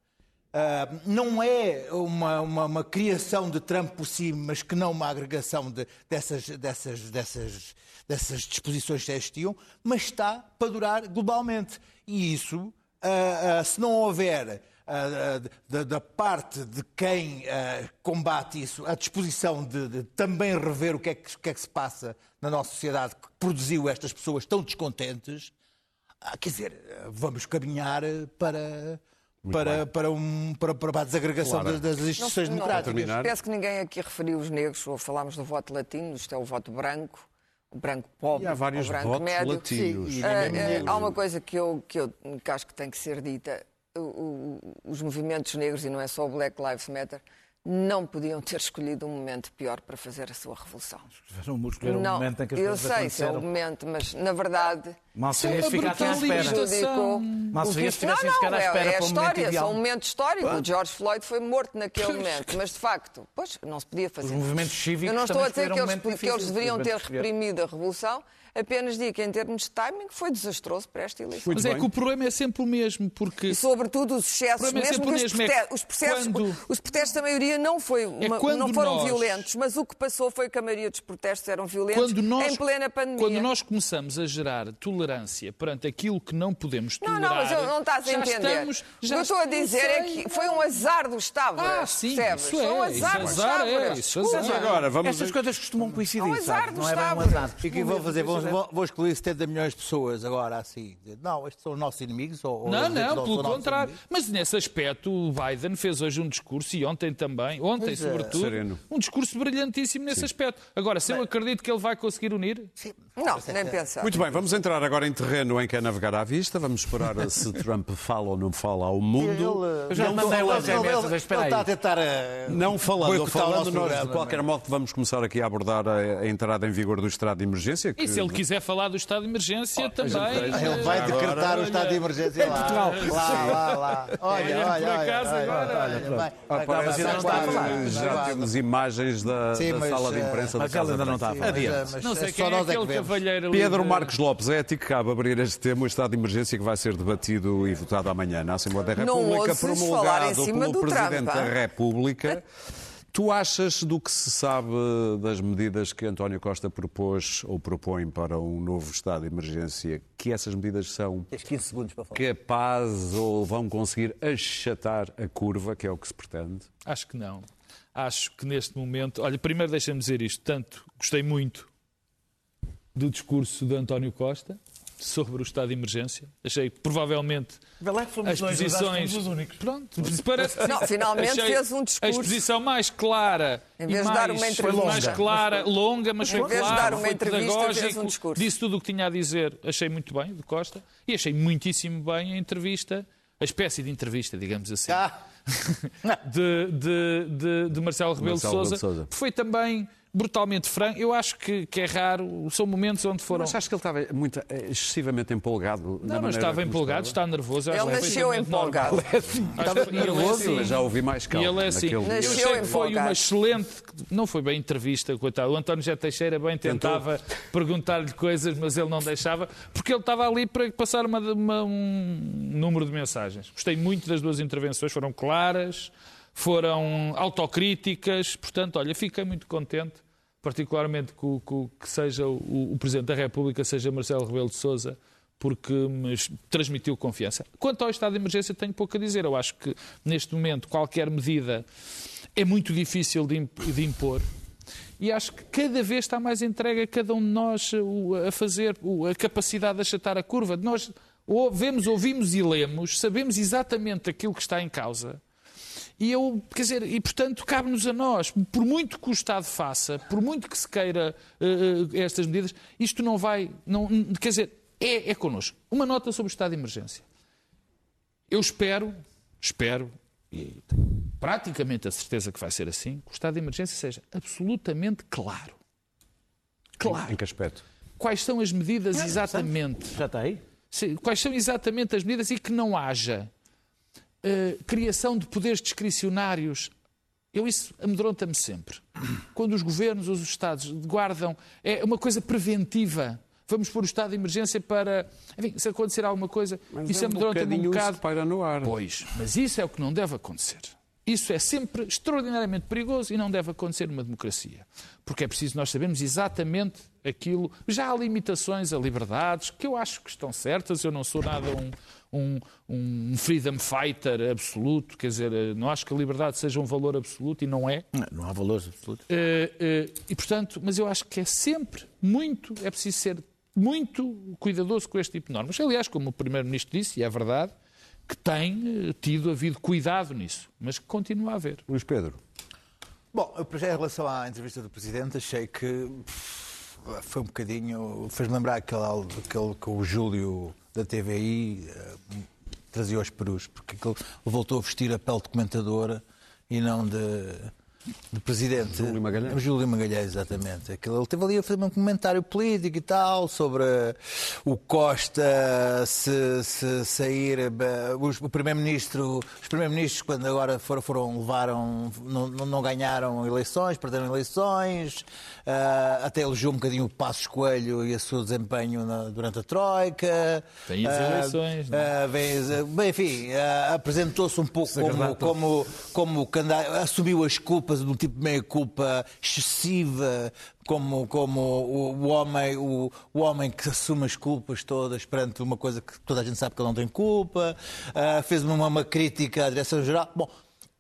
não é uma, uma, uma, criação de Trump por si, mas que não uma agregação de, dessas, dessas, dessas, dessas disposições que existiam, mas está para durar globalmente. E isso, uh, uh, se não houver da, da, parte de quem uh, combate isso, a disposição de, de, também rever o que, é que, que, é que, se passa na nossa sociedade que produziu estas pessoas tão descontentes, uh, quer dizer, vamos caminhar para. Para, para, um, para, para, a desagregação claro. das, das instituições não, democráticas.
Não, parece que ninguém aqui referiu os negros, ou falámos do voto latino, isto é o voto branco, o branco pobre,
e há vários
o branco
votos
médio.
latinos.
Sim, uh, há uma coisa que eu, que eu que acho que tem que ser dita os movimentos negros, e não é só o Black Lives Matter, não podiam ter escolhido um momento pior para fazer a sua revolução.
Não, não, um momento em que as
eu sei se é o momento, mas na verdade.
Mal seria se ficassem à espera. Mal seria se tivessem ficado à espera
é
para
o momento ideal. É um momento histórico. O George Floyd foi morto naquele momento, mas de facto, pois, não se podia fazer. Os
movimentos cívicos
Eu não estou a dizer que eles,
que
eles deveriam ter reprimido a revolução, apenas digo que, em termos de timing, foi desastroso para esta eleição.
Mas é que o problema é sempre o mesmo, porque...
E, sobretudo, os excessos,
é
mesmo que os,
é
os, processos, quando... os protestos da maioria não, foi é uma, é não foram
nós...
violentos, mas o que passou foi que a maioria dos protestos eram violentos
nós,
em plena pandemia.
Quando nós começamos a gerar tolerância perante aquilo que não podemos tolerar... Não, não, mas
não estás a entender.
Estamos,
já o que eu estou a dizer é que foi um azar do Estado.
Ah, sim,
percebes?
isso é.
Foi um azar,
é, isso azar.
Agora, vamos...
Estas coisas costumam coincidir,
um azar
não é
bem um
azar.
E que vou fazer? Vou, vou excluir 70 milhões de pessoas agora assim. Não, estes são os nossos inimigos? Ou,
não, não, não pelo contrário. Mas nesse aspecto, o Biden fez hoje um discurso, e ontem também, ontem pois é. sobretudo, é. um discurso brilhantíssimo nesse Sim. aspecto. Agora, se Bem, eu acredito que ele vai conseguir unir.
Sim. Não, nem pensar.
Muito bem, vamos entrar agora em terreno em que é navegar à vista. Vamos esperar se Trump fala ou não fala ao mundo.
Ele, eu já mandei o SMS, espera
Ele está a tentar. Uh,
não falando, falando nós, de qualquer modo, vamos começar aqui a abordar a, a, entrada em vigor do estado de emergência.
Que... E se ele quiser falar do estado de emergência, oh, também.
Ele vai decretar Agora, o estado de emergência lá.
Portugal.
Lá, lá, lá. Olha, olha, olha.
Olha, Já temos imagens da, sala de imprensa da
Casa ainda não está a falar.
Não sei quem é aquele cavalheiro
Pedro Marcos Lopes, é a ti que cabe abrir este tema, o estado de emergência que vai ser debatido e votado amanhã na Assembleia da República, promulgado pelo Presidente da República. Tu achas do que se sabe das medidas que António Costa propôs ou propõe para um novo estado de emergência, que essas medidas são capazes ou vão conseguir achatar a curva, que é o que se pretende?
Acho que não. Acho que neste momento. Olha, primeiro deixa-me dizer isto. Tanto gostei muito do discurso de António Costa sobre o estado de emergência. Achei provavelmente as posições.
Dois, os únicos.
Pronto, parece
Não, finalmente fez um discurso.
A exposição mais clara
em vez
e
de dar uma
entrevista, mais clara, longa, mas foi clara,
foi
pedagógico,
um discurso.
disse tudo o que tinha a dizer. Achei muito bem de Costa e achei muitíssimo bem a entrevista, a espécie de entrevista, digamos assim. Ah. de, de, de, de, Marcelo Rebelo de Sousa. Foi também brutalmente franco. Eu acho que, que, é raro, são momentos onde foram.
Mas acho que ele estava muito, eh, excessivamente empolgado.
Não, mas estava empolgado, está nervoso.
Ele nasceu empolgado.
estava nervoso, mas já ouvi mais calma.
E ele é assim.
Nasceu
eu achei que foi uma excelente. Não foi bem entrevista, coitado. O António José Teixeira bem tentava perguntar-lhe coisas, mas ele não deixava, porque ele estava ali para passar uma, uma, um número de mensagens. Gostei muito das duas intervenções, foram claras foram autocríticas, portanto, olha, fiquei muito contente particularmente que, que, que seja o, o, Presidente da República, seja Marcelo Rebelo de Sousa, porque me transmitiu confiança. Quanto ao estado de emergência, tenho pouco a dizer. Eu acho que, neste momento, qualquer medida é muito difícil de impor. E acho que cada vez está mais entregue a cada um de nós a fazer a capacidade de achatar a curva. Nós vemos, ouvimos e lemos, sabemos exatamente aquilo que está em causa e eu, quer dizer, e portanto cabe-nos a nós, por muito que o Estado faça, por muito que se queira uh, estas medidas, isto não vai, não, quer dizer, é, é connosco. Uma nota sobre o estado de emergência. Eu espero, espero, e tenho praticamente a certeza que vai ser assim, que o estado de emergência seja absolutamente claro.
Claro. Em, que aspecto?
Quais são as medidas exatamente?
Já está aí?
Quais são exatamente as medidas e que não haja uh, criação de poderes discricionários. Eu isso amedronta-me sempre. Quando os governos, os Estados guardam, é uma coisa preventiva. Vamos pôr o estado de emergência para. Enfim, se acontecer alguma coisa,
mas
isso
é
amedronta-me um bocado.
Para no ar.
Pois, mas isso é o que não deve acontecer. Isso é sempre extraordinariamente perigoso e não deve acontecer numa democracia. Porque é preciso nós sabermos exatamente aquilo. Já há limitações a liberdades que eu acho que estão certas. Eu não sou nada um, um, um freedom fighter absoluto, quer dizer, não acho que a liberdade seja um valor absoluto e não é.
Não, não há valores absolutos. Uh,
uh, e, portanto, mas eu acho que é sempre muito, é preciso ser muito cuidadoso com este tipo de normas. Aliás, como o Primeiro-Ministro disse, e é verdade, que tem eh, tido havido cuidado nisso, mas que continua a haver.
Luís Pedro.
Bom, eu, em relação à entrevista do Presidente, achei que foi um bocadinho. fez-me lembrar aquele, aquele que o Júlio da TVI uh, eh, trazia aos perus, porque ele voltou a vestir a pele de comentadora e não de do presidente.
Júlio Magalhães.
Júlio Magalhães, exatamente. Aquilo, ele teve ali a fazer um comentário político e tal sobre o Costa se, se sair. Eh, os, o primeiro-ministro, os primeiros-ministros, quando agora foram, foram levaram, não, não ganharam eleições, perderam eleições. Uh, até elogiou um bocadinho o Passos Coelho e o seu desempenho na, durante a Troika.
Vem as eleições. Uh,
vem, bem, enfim, apresentou-se um pouco como, como, como, como assumiu as culpas de um tipo meia-culpa excessiva, como, como o, o, homem, o, o, homem que assume as culpas todas perante uma coisa que toda a gente sabe que ele não tem culpa, uh, fez uma, uma crítica à direção-geral. Bom,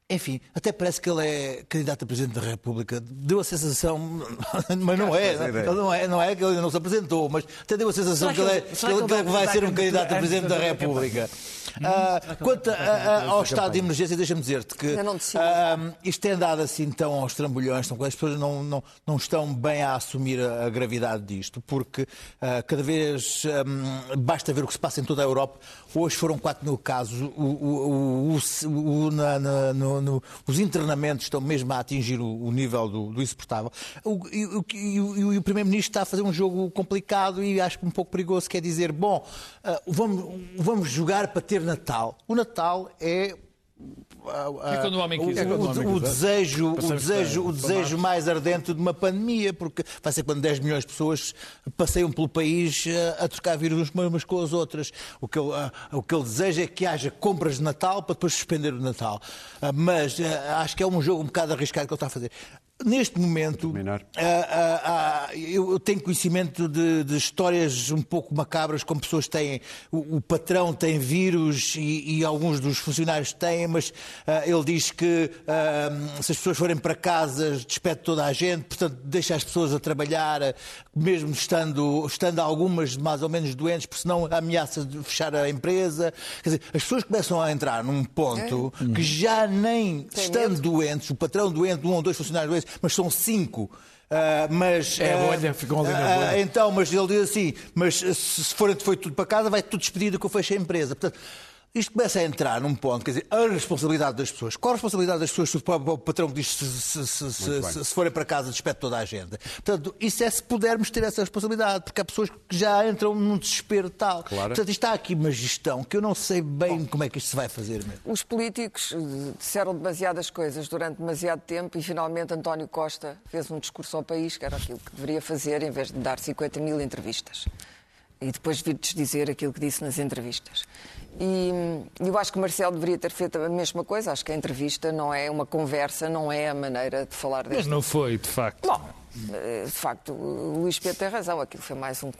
enfim, até parece que ele é candidato a Presidente da República. Deu a sensação, mas não é, não é, não é que ele não se apresentou, mas até deu a sensação que, ele, é, que ele, que ele vai ser um candidato a Presidente da República. Uh, quanto a, a, ao estado de emergência, deixa-me dizer-te que uh, isto tem andado assim tão aos trambolhões, as pessoas não, não, não estão bem a assumir a, a gravidade disto, porque uh, cada vez um, basta ver o que se passa em toda a Europa. Hoje foram 4 mil casos, o, o, o, na, na, no, no, os internamentos estão mesmo a atingir o, nível do, do insuportável. E, e, o Primeiro-Ministro está a fazer um jogo complicado e acho que um pouco perigoso, quer dizer, bom, vamos, vamos jogar para ter Natal. O Natal é
o homem quiser.
O, o, o desejo, o desejo, o desejo mais ardente de uma pandemia, porque vai ser quando 10 milhões de pessoas passeiam pelo país a, a trocar vírus umas com as outras. O que, ele, o que ele deseja é que haja compras de Natal para depois suspender o Natal. Mas acho que é um jogo um bocado arriscado que ele está a fazer. Neste momento, ah, ah, ah, eu tenho conhecimento de, de, histórias um pouco macabras, como pessoas têm. O, o patrão tem vírus e, e, alguns dos funcionários têm, mas ele diz que se as pessoas forem para casa, despede toda a gente, portanto, deixa as pessoas a trabalhar, mesmo estando, estando algumas mais ou menos doentes, porque senão ameaça de fechar a empresa. Quer dizer, as pessoas começam a entrar num ponto é? que já nem tem estando medo. doentes, o patrão doente, um ou dois funcionários doentes, mas são cinco. Uh, mas,
é, uh, bolha, ficou ali na bolha.
Uh, então, mas ele diz assim: mas se for, foi tudo para casa, vai tudo despedido que eu fecho a empresa. Portanto, isto começa a entrar num ponto, quer dizer, a responsabilidade das pessoas. Qual a responsabilidade das pessoas se o patrão diz se, se, se, se, se forem para casa despede toda a gente? Portanto, isso é se pudermos ter essa responsabilidade, porque há pessoas que já entram num desespero tal. Claro. Portanto, está aqui uma gestão que eu não sei bem Bom, como é que isto se vai fazer mesmo.
Os políticos eh, disseram demasiadas coisas durante demasiado tempo e finalmente António Costa fez um discurso ao país, que era aquilo que deveria fazer, em vez de dar 50 mil entrevistas. E depois vir-te dizer aquilo que disse nas entrevistas. E eu acho que o Marcelo deveria ter feito a mesma coisa. Acho que a entrevista não é uma conversa, não é a maneira de falar desta.
Mas não foi, de facto.
Bom, eh, de facto, o Luís Pedro tem razão. Aquilo foi mais um,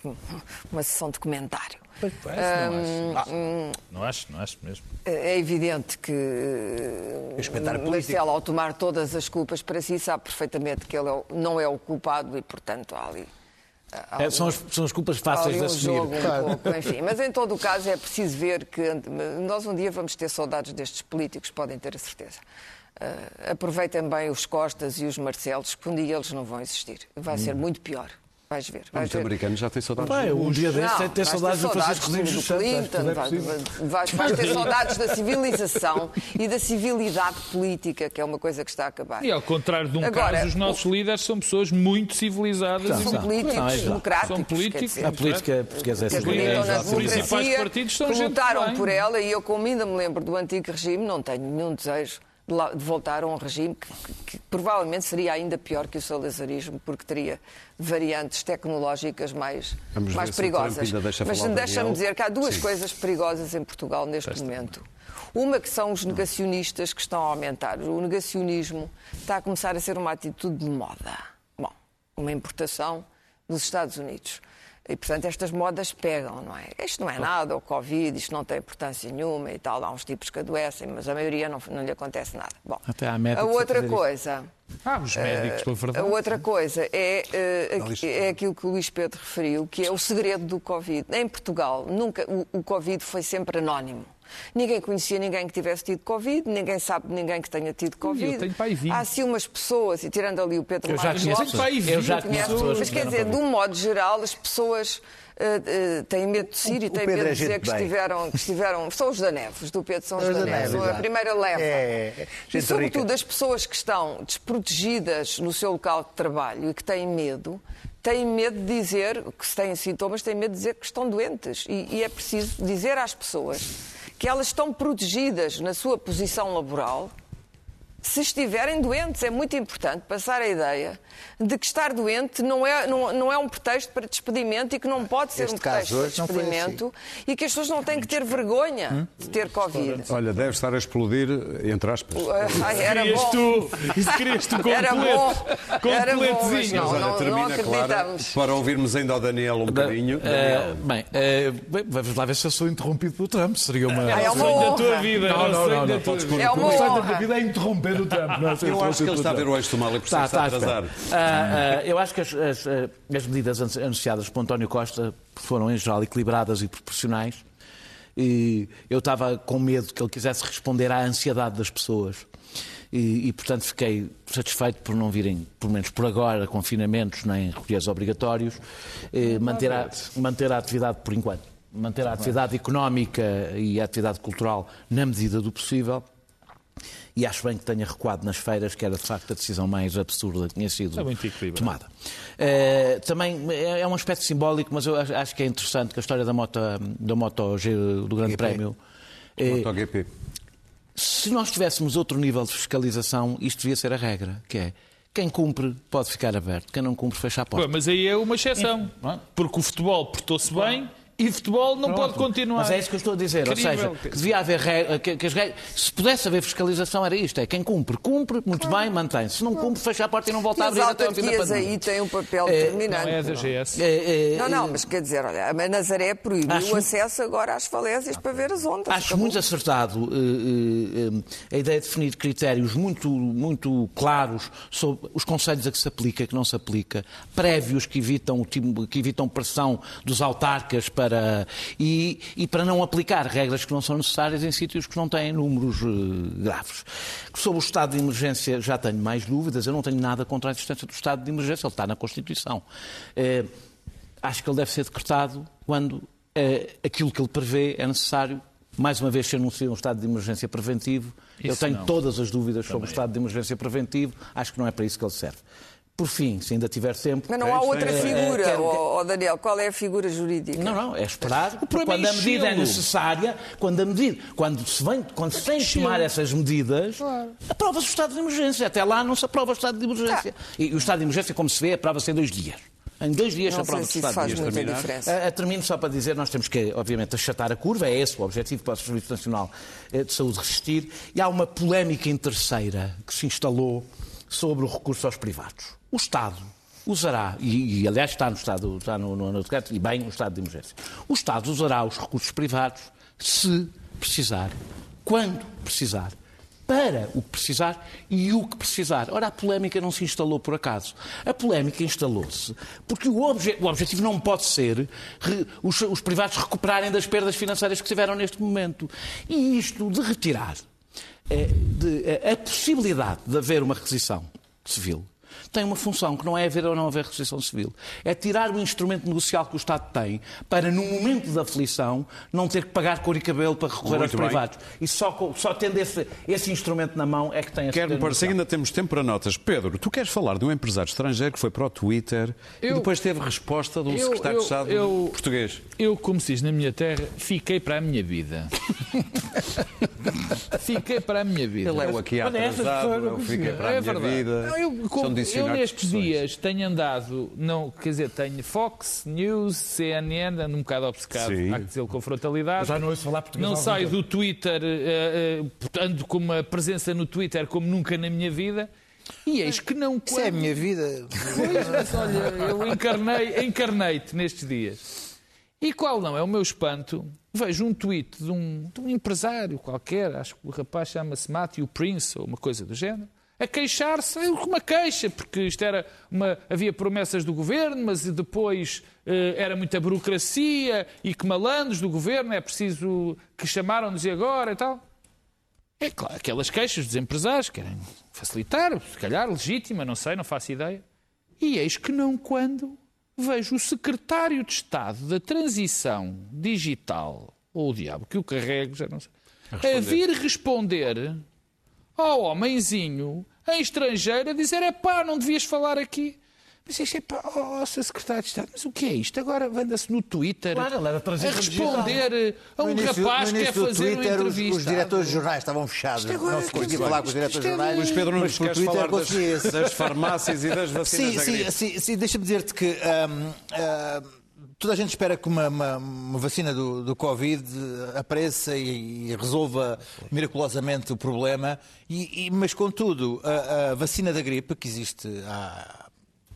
uma sessão de comentário.
Pois, não, acho. Ah, não acho, não acho mesmo.
É evidente que o Marcelo, ao tomar todas as culpas para si, sabe perfeitamente que ele é não é o culpado e, portanto, há ali
é, são, as, são as culpas fáceis de assumir.
Jogo, um pouco, enfim. Mas em todo o caso é preciso ver que nós um dia vamos ter saudades destes políticos, podem ter a certeza. Uh, aproveitem bem os Costas e os Marcelos, que um dia eles não vão existir. Vai hum. ser muito pior. Vais ver.
Vais ver. americanos já têm saudades.
Bem, um dia desses é ter saudades
de Francisco Rodrigues Clinton. Vais, vais ter saudades da civilização e da civilidade política, que é uma coisa que está a acabar.
E ao contrário de um Agora, caso, os nossos o... líderes são pessoas muito civilizadas.
São, são políticos não, é democráticos.
São políticos.
Dizer,
a política portuguesa é
civilizada. Os principais partidos são lutaram por ela e eu, como ainda me lembro do antigo regime, não tenho nenhum desejo de voltar a um regime que, que, que, provavelmente seria ainda pior que o salazarismo, porque teria variantes tecnológicas mais, mais perigosas. Deixa Mas deixa-me dizer que há duas Sim. coisas perigosas em Portugal neste momento. Uma que são os negacionistas que estão a aumentar. O negacionismo está a começar a ser uma atitude de moda. Bom, uma importação dos Estados Unidos. E, portanto, estas modas pegam, não é? Isto não é nada, o Covid, isto não tem importância nenhuma e tal. Há uns tipos que adoecem, mas a maioria não, não lhe acontece nada. Bom,
Até a
outra coisa.
Ah, os médicos, pela verdade.
A outra coisa é, uh, é aquilo que o Luís Pedro referiu, que é o segredo do Covid. Em Portugal, nunca, o, o Covid foi sempre anónimo. Ninguém conhecia ninguém que tivesse tido Covid, ninguém sabe de niném que tenha tido Covid.
Eu tenho pai 20.
Há sim umas pessoas, e tirando ali o Pedro
eu já
Marques
Lopes, eu já conheço pessoas.
Mas quer dizer, de um modo geral, as pessoas uh, uh, têm medo de ir e têm medo de é dizer que estiveram, que estiveram. São os da Neves, do Pedro são os da Neves, a primeira leva. É, é, e, sobretudo, rica. as pessoas que estão desprotegidas no seu local de trabalho e que têm medo têm medo de dizer que se têm sintomas, têm medo de dizer que estão doentes. E, e, é preciso dizer às pessoas que elas estão protegidas na sua posição laboral se estiverem doentes. É muito importante passar a ideia de que estar doente não é, não, não é um pretexto para despedimento e que não pode ser este um pretexto para despedimento assim. e que as pessoas não têm que ter vergonha hum? de ter Covid.
Olha, deve estar a explodir, entre aspas.
Ai, era
querias
bom.
Tu, isso querias tu completo. Era bom. Era bom, mas
não, não, não Clara, para ouvirmos ainda ao Daniel um bocadinho.
Uh, bem, uh, vamos lá ver se eu sou interrompido pelo Trump. Seria uma...
É, é uma sonho
da tua vida.
Não, não, não.
É uma honra.
da vida é interromper o Trump.
Eu acho que ele está a ver o eixo do mal e por isso está a atrasar.
Uh, eu acho que as, as, as, medidas anunciadas por António Costa foram, em geral, equilibradas e proporcionais. E eu estava com medo que ele quisesse responder à ansiedade das pessoas. E, e, portanto, fiquei satisfeito por não virem, pelo menos por agora, confinamentos nem recolhas obrigatórios, eh, manter, a, manter a atividade por enquanto. Manter a atividade económica e a atividade cultural na medida do possível e acho bem que tenha recuado nas feiras, que era de facto a decisão mais absurda que tinha sido é tomada. Uh, também é, é um aspecto simbólico, mas eu acho que é interessante que a história da moto, da moto do Grande GP. Prémio.
MotoGP.
Se nós tivéssemos outro nível de fiscalização, isto devia ser a regra, que é quem cumpre pode ficar aberto, quem não cumpre fecha a porta.
mas aí é uma exceção, porque o futebol portou-se bem e futebol não Pronto. pode continuar.
Mas é isso que eu estou a dizer. Incrível. Ou seja, que devia haver regra, que, que as regras, se pudesse haver fiscalização era isto, é quem cumpre, cumpre, muito claro. bem, mantém. Se não cumpre, fecha a porta e não volta a abrir até ao fim da pandemia.
aí têm um papel é, determinante.
Não é da GS. É,
é, não, não, mas quer dizer, olha, a Nazaré proibiu acho, o acesso agora às falésias para ver as ondas.
Acho acabou. muito acertado uh, uh, a ideia de definir critérios muito, muito claros sobre os conselhos a que se aplica, que não se aplica, prévios que evitam, que evitam pressão dos autarcas para e, e, para não aplicar regras que não são necessárias em sítios que não têm números uh, graves. Sobre o estado de emergência já tenho mais dúvidas, eu não tenho nada contra a existência do estado de emergência, ele está na Constituição. Uh, acho que ele deve ser decretado quando uh, aquilo que ele prevê é necessário mais uma vez se anuncia um estado de emergência preventivo. Isso eu tenho não. todas as dúvidas Também. sobre o estado de emergência preventivo. Acho que não é para isso que ele serve. Por fim, se ainda tiver tempo.
Mas não há outra é, figura, é, oh, oh, Daniel. Qual é a figura jurídica?
Não, não, é esperar. quando é a medida é necessária, quando a medida, quando se vem, quando se tem de tomar essas medidas, claro. aprova-se o estado de emergência. Até lá não se aprova o estado de emergência. Ah. E, o estado de emergência, como se vê, aprova-se em dois dias. Em dois dias
não
se aprova o
estado faz de emergência. Muita diferença.
termino só para dizer, nós temos que, obviamente, achatar a curva, é esse o objetivo para o Serviço Nacional eh, de Saúde resistir. E há uma polémica terceira que se instalou sobre o recurso aos privados. O Estado usará, e, e, aliás está no Estado, está no, no, no decreto, e bem no estado de emergência, o Estado usará os recursos privados se precisar, quando precisar, para o que precisar e o que precisar. Ora, a polémica não se instalou por acaso. A polémica instalou-se porque o, obje o, objetivo não pode ser os, os, privados recuperarem das perdas financeiras que tiveram neste momento. E isto de retirar de, é, a possibilidade de haver uma requisição civil tem uma função que não é haver ou não haver restrição civil. É tirar o instrumento negocial que o Estado tem para, no momento da aflição, não ter que pagar cor e cabelo para recorrer Muito aos bem. privados. E só, só tendo esse, esse instrumento na mão é que tem a
Quero-me parecer que ainda temos tempo para notas. Pedro, tu queres falar de um empresário estrangeiro que foi para o Twitter eu, e depois teve resposta de um eu, secretário eu, de Estado eu, português?
Eu, como se diz na minha terra, fiquei para a minha vida. fiquei para a minha vida.
Ele é o aqui atrasado, eu fiquei para a é minha vida. Eu, como,
eu nestes dias tenho andado, não, quer dizer, tenho Fox, News, CNN, ando um bocado obcecado, Sim. há que dizer com frontalidade.
Já não ouço falar português.
Não saio do Twitter, uh, uh, ando com uma presença no Twitter como nunca na minha vida. E eis que não.
Isso é a minha vida.
Pois, mas olha, eu encarnei, encarnei-te nestes dias. E qual não é o meu espanto? Vejo um tweet de um, de um empresário qualquer, acho que o rapaz chama-se Matthew Prince ou uma coisa do género, a queixar-se, uma queixa, porque isto era uma, havia promessas do governo, mas depois eh, era muita burocracia e que malandros do governo, é preciso que chamaram-nos e agora e tal. É claro, aquelas queixas dos empresários querem facilitar, se calhar legítima, não sei, não faço ideia. E eis que não quando vejo o secretário de Estado da Transição Digital, ou o diabo que o carrego, já não sei, a, a vir responder ao homenzinho em estrangeiro a dizer: é pá, não devias falar aqui. Mas isto é pá, oh, Sr. Secretário de Estado, mas o que é isto? Agora anda-se no Twitter claro, a, responder a um início, rapaz que quer fazer Twitter, uma entrevista.
Os, os diretores de jornais estavam fechados, não se conseguia falar com os diretores de é jornais.
Mas Pedro Nunes, queres Twitter falar das, das, farmácias e das vacinas
Sim, sim, sim, sim deixa-me dizer-te que... Um, um, Toda a gente espera que uma, uma, uma vacina do, do, Covid apareça e, e, resolva miraculosamente o problema, e, e, mas contudo, a, a, vacina da gripe, que existe há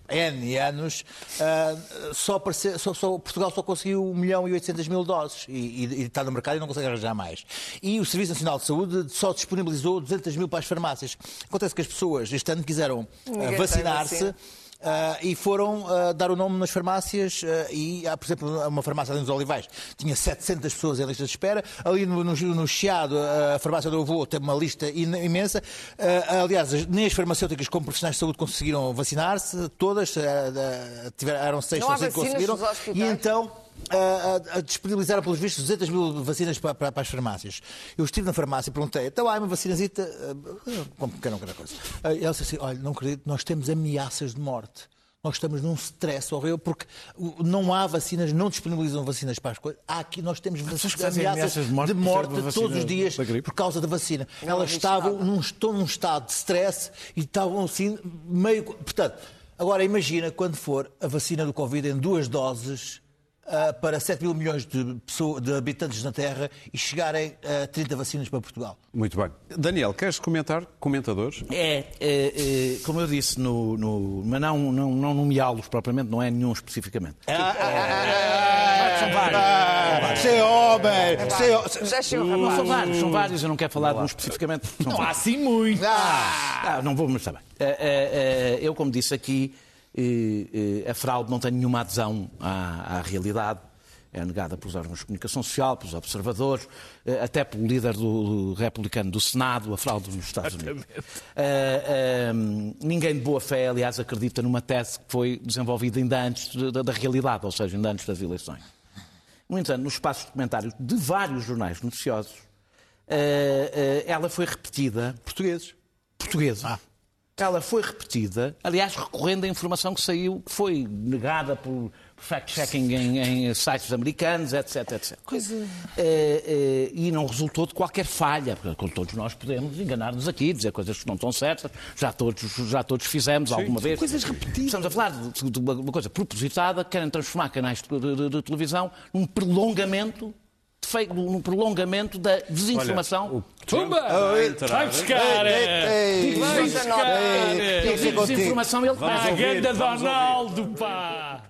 N anos, uh, só, apareceu, só, só, Portugal só conseguiu 1 milhão e 800 mil doses e, e, está no mercado e não consegue arranjar mais. E o Serviço Nacional de Saúde só disponibilizou 200 mil para as farmácias. Acontece que as pessoas este ano quiseram uh, vacinar-se Uh, e foram uh, dar o nome nas farmácias uh, e há, por exemplo, uma farmácia ali nos Olivais tinha 700 pessoas em lista de espera. Ali no, no, no Chiado, a farmácia do avô teve uma lista imensa. aliás, nem as farmacêuticas como profissionais de saúde conseguiram vacinar-se, todas, tiveram, eram seis, ou cinco conseguiram. E então a, a, disponibilizaram, pelos vistos, 200 mil vacinas para, para, para, as farmácias. Eu estive na farmácia e perguntei, então há uma vacinazita, uh, como que não quer coisa. Uh, ela disse assim, olha, não acredito, nós temos ameaças de morte. nós estamos num stress horrível porque não há vacinas, não disponibilizam vacinas para as coisas. Há aqui nós temos ameaças, ameaças de morte, de morte todos os dias por causa da vacina. Não Elas estavam num, num estado de stress e estavam assim meio. Portanto, agora imagina quando for a vacina do Covid em duas doses uh, para 7 mil milhões de, pessoas, de habitantes na Terra e chegarem a 30 vacinas para Portugal.
Muito bem. Daniel, queres comentar? Comentadores?
É, é, é como eu disse, no, no, mas não, não, não nomeá-los propriamente, não é nenhum especificamente. Ah, ah, ah,
são vários. Ser homem!
Não são vários, são vários, eu não quero falar de um especificamente.
Não há assim muito.
Ah, não vou, mas está bem. Eu, como disse aqui, a fraude não tem nenhuma adesão à, à realidade é negada pelos órgãos de comunicação social, pelos observadores, eh, até pelo líder do, republicano do Senado, a fraude nos Estados Unidos. Uh, uh, ninguém de boa fé, aliás, acredita numa tese que foi desenvolvida ainda antes da, da realidade, ou seja, ainda antes das eleições. No entanto, nos espaços de comentários de vários jornais noticiosos, uh, ela foi repetida.
Portugueses.
Portugueses. Ah ela foi repetida, aliás, recorrendo à informação que saiu, que foi negada por fact-checking em, em, sites americanos, etc, etc. Coisa... É, é, e não resultou de qualquer falha, porque todos nós podemos enganar-nos aqui, dizer coisas que não estão certas, já todos, já todos fizemos Sim, alguma vez.
Coisas repetidas.
Estamos a falar de, de uma coisa propositada, querem transformar canais de, de, de televisão num prolongamento no prolongamento da desinformação.
Tumba! Vai buscar! Vai buscar! Desinformação ele
está.
A ganda Donaldo, pá!